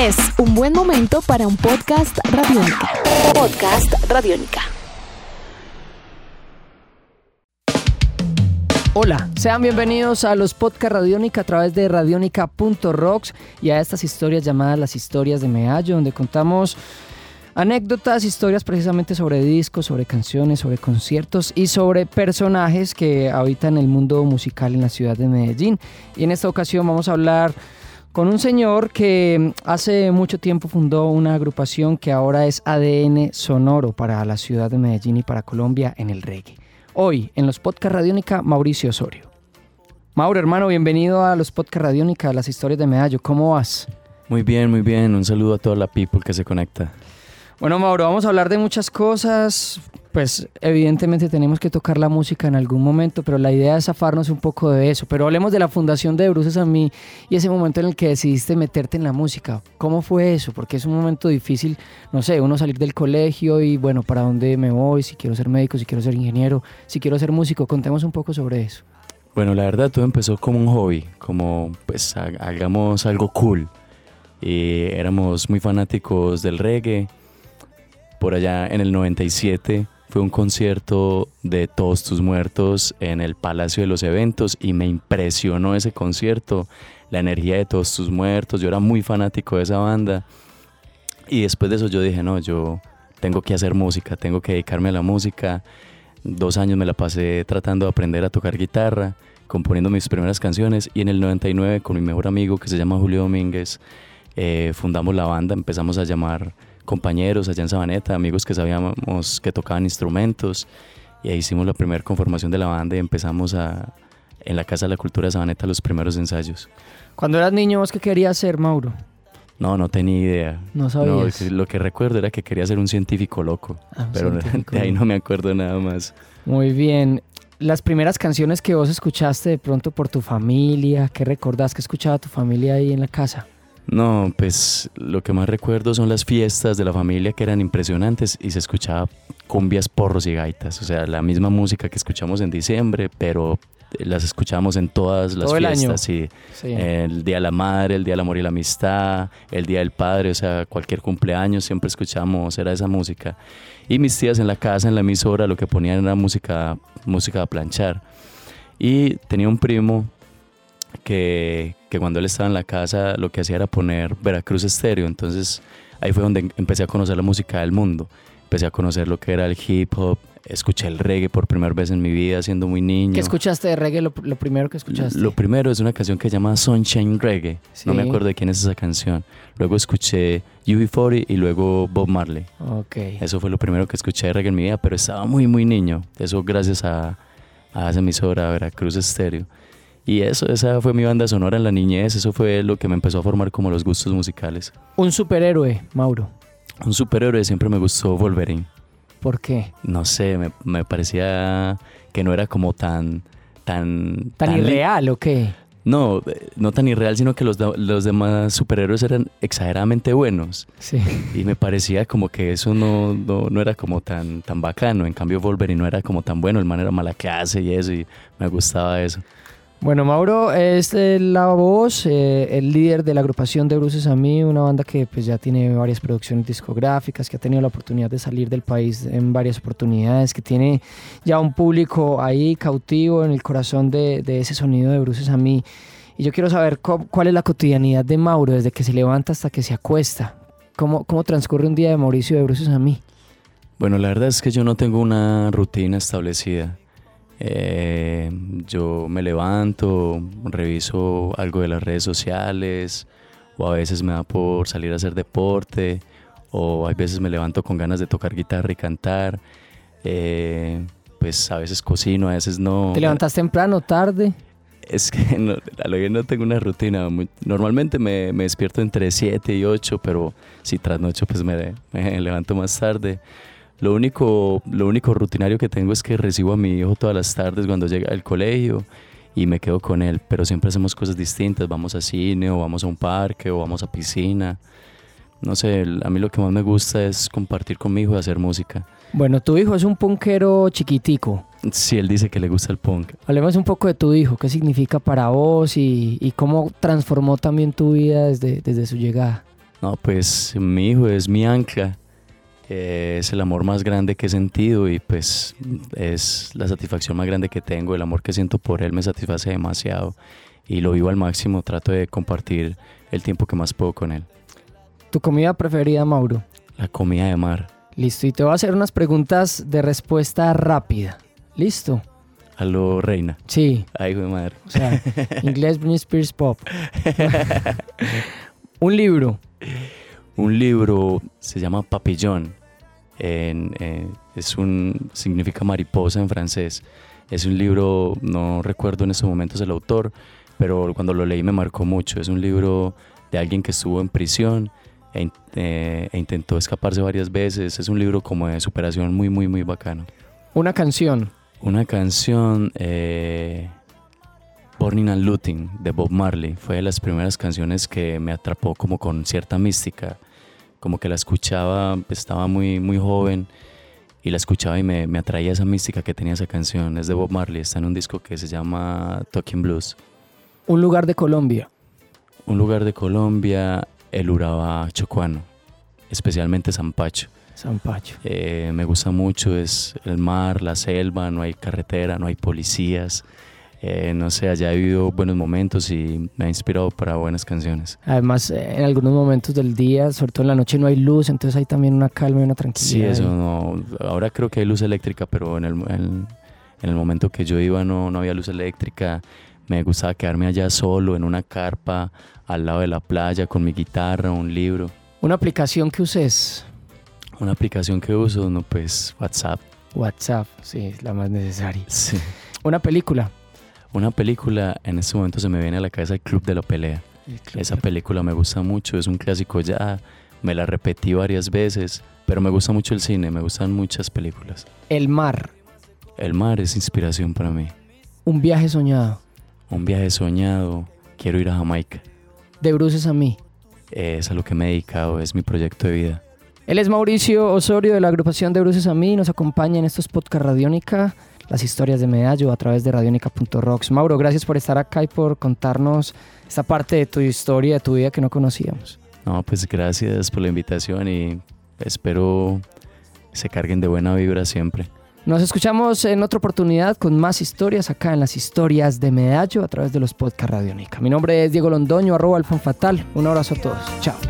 Es un buen momento para un podcast radiónica. Podcast radiónica. Hola, sean bienvenidos a los podcast Radiónica a través de radionica.rocks y a estas historias llamadas las historias de Meallo, donde contamos anécdotas, historias precisamente sobre discos, sobre canciones, sobre conciertos y sobre personajes que habitan el mundo musical en la ciudad de Medellín. Y en esta ocasión vamos a hablar con un señor que hace mucho tiempo fundó una agrupación que ahora es ADN sonoro para la ciudad de Medellín y para Colombia en el reggae. Hoy en los Podcast Radiónica, Mauricio Osorio. Mauro, hermano, bienvenido a los Podcast Radiónica, las historias de Medallo. ¿Cómo vas? Muy bien, muy bien. Un saludo a toda la people que se conecta. Bueno, Mauro, vamos a hablar de muchas cosas. Pues evidentemente tenemos que tocar la música en algún momento, pero la idea es zafarnos un poco de eso. Pero hablemos de la fundación de Bruces a mí y ese momento en el que decidiste meterte en la música. ¿Cómo fue eso? Porque es un momento difícil, no sé, uno salir del colegio y bueno, ¿para dónde me voy? Si quiero ser médico, si quiero ser ingeniero, si quiero ser músico. Contemos un poco sobre eso. Bueno, la verdad todo empezó como un hobby, como pues hagamos algo cool. Y éramos muy fanáticos del reggae por allá en el 97 fue un concierto de Todos tus muertos en el Palacio de los Eventos y me impresionó ese concierto, la energía de Todos tus muertos, yo era muy fanático de esa banda y después de eso yo dije, no, yo tengo que hacer música, tengo que dedicarme a la música. Dos años me la pasé tratando de aprender a tocar guitarra, componiendo mis primeras canciones y en el 99 con mi mejor amigo que se llama Julio Domínguez eh, fundamos la banda, empezamos a llamar compañeros allá en Sabaneta, amigos que sabíamos que tocaban instrumentos y ahí hicimos la primera conformación de la banda y empezamos a, en la Casa de la Cultura de Sabaneta los primeros ensayos. Cuando eras niño, ¿vos qué querías ser, Mauro? No, no tenía idea. No sabías. lo que recuerdo era que quería ser un científico loco, ah, pero de ahí no me acuerdo nada más. Muy bien. Las primeras canciones que vos escuchaste de pronto por tu familia, ¿qué recordás que escuchaba tu familia ahí en la casa? No, pues lo que más recuerdo son las fiestas de la familia que eran impresionantes y se escuchaba cumbias, porros y gaitas. O sea, la misma música que escuchamos en diciembre, pero las escuchamos en todas las fiestas. El, sí. el Día de la Madre, el Día del Amor y la Amistad, el Día del Padre, o sea, cualquier cumpleaños siempre escuchamos, era esa música. Y mis tías en la casa, en la emisora, lo que ponían era música, música a planchar. Y tenía un primo que, que cuando él estaba en la casa lo que hacía era poner Veracruz Estéreo. Entonces ahí fue donde empecé a conocer la música del mundo. Empecé a conocer lo que era el hip hop, escuché el reggae por primera vez en mi vida siendo muy niño. ¿Qué escuchaste de reggae? Lo, primero que escuchaste. Lo primero es una canción que se llama Sunshine Reggae. No me acuerdo de quién es esa canción. Luego escuché UB40 y luego Bob Marley. Okay. Eso fue lo primero que escuché de reggae en mi vida, pero estaba muy, muy niño. Eso gracias a, a esa emisora, Veracruz Estéreo. Y eso, esa fue mi banda sonora en la niñez, eso fue lo que me empezó a formar como los gustos musicales. Un superhéroe, Mauro. Un superhéroe siempre me gustó Wolverine. ¿Por qué? No sé, me, parecía que no era como tan... ¿Tan, ¿Tan, irreal o qué? No, no tan irreal, sino que los, los demás superhéroes eran exageradamente buenos. Sí. Y me parecía como que eso no, no, no, era como tan, tan bacano. En cambio, Wolverine no era como tan bueno, el man era mala clase y eso, y me gustaba eso. Bueno, Mauro es la voz, eh, el líder de la agrupación de Bruces a mí, una banda que pues ya tiene varias producciones discográficas, que ha tenido la oportunidad de salir del país en varias oportunidades, que tiene ya un público ahí cautivo en el corazón de, ese sonido de Bruces a mí. Y yo quiero saber cuál es la cotidianidad de Mauro desde que se levanta hasta que se acuesta. ¿Cómo, cómo transcurre un día de Mauricio de Bruces a mí? Bueno, la verdad es que yo no tengo una rutina establecida. Eh, yo me levanto, reviso algo de las redes sociales, o a veces me da por salir a hacer deporte, o a veces me levanto con ganas de tocar guitarra y cantar. Eh, pues a veces cocino, a veces no. ¿Te levantas temprano, tarde? Es que no, a lo que no tengo una rutina. normalmente me, me, despierto entre 7 y 8, pero si trasnocho pues me, me levanto más tarde. Lo único, lo único rutinario que tengo es que recibo a mi hijo todas las tardes cuando llega al colegio y me quedo con él, pero siempre hacemos cosas distintas, vamos a cine o vamos a un parque o vamos a piscina. No sé, a mí lo que más me gusta es compartir con mi hijo y hacer música. Bueno, tu hijo es un punkero chiquitico. Sí, él dice que le gusta el punk. Hablemos un poco de tu hijo, qué significa para vos y, cómo transformó también tu vida desde, desde su llegada. No, pues mi hijo es mi ancla, eh, es el amor más grande que he sentido y pues es la satisfacción más grande que tengo, el amor que siento por él me satisface demasiado y lo vivo al máximo, trato de compartir el tiempo que más puedo con él. ¿Tu comida preferida, Mauro? La comida de mar. Listo, y te voy a hacer unas preguntas de respuesta rápida. ¿Listo? A lo reina. Sí. Ay, hijo de madre. O sea, inglés Britney Spears Pop. Un libro. Un libro se llama Papillon. En, eh, es un significa mariposa en francés. Es un libro, no recuerdo en estos momentos el autor, pero cuando lo leí me marcó mucho. Es un libro de alguien que estuvo en prisión e, eh, e intentó escaparse varias veces. Es un libro como de superación muy, muy, muy bacano. Una canción. Una canción, eh, Burning and Looting, de Bob Marley, fue de las primeras canciones que me atrapó como con cierta mística. Como que la escuchaba, estaba muy, muy joven y la escuchaba y me, me atraía esa mística que tenía esa canción. Es de Bob Marley, está en un disco que se llama Talking Blues. Un lugar de Colombia. Un lugar de Colombia, el Urabá Chocuano, especialmente San Pacho. San Pacho. Eh, me gusta mucho, es el mar, la selva, no hay carretera, no hay policías. Eh, no sé, he vivido buenos momentos y me ha inspirado para buenas canciones. Además, eh, en algunos momentos del día, sobre todo en la noche, no hay luz, entonces hay también una calma y una Sí, tranquilidad. eso no. Ahora creo que hay luz eléctrica, pero en el, en, en el momento que yo iba no, no había luz eléctrica. Me gustaba quedarme allá solo, en una carpa, al lado de la playa, con mi guitarra, un libro. Una aplicación que uses. Una aplicación que uso, no, pues WhatsApp. WhatsApp, sí, es la más necesaria. Sí. Una película. Una película, en este momento se me viene a la cabeza el Club de la Pelea. Esa película me gusta mucho, es un clásico ya, me la repetí varias veces, pero me gusta mucho el cine, me gustan muchas películas. El mar. El mar es inspiración para mí. Un viaje soñado. Un viaje soñado, quiero ir a Jamaica. De bruces a mí. Es a lo que me he dedicado, es mi proyecto de vida. Él es Mauricio Osorio de la agrupación de Bruces a mí. Nos acompaña en estos podcast Radiónica, las historias de Medallo a través de radionica.rocks. Mauro, gracias por estar acá y por contarnos esta parte de tu historia, de tu vida que no conocíamos. No, pues gracias por la invitación y espero se carguen de buena vibra siempre. Nos escuchamos en otra oportunidad con más historias acá en las historias de Medallo a través de los podcast Radiónica. Mi nombre es Diego Londoño, arroba Alfonfatal. Un abrazo a todos. Chao.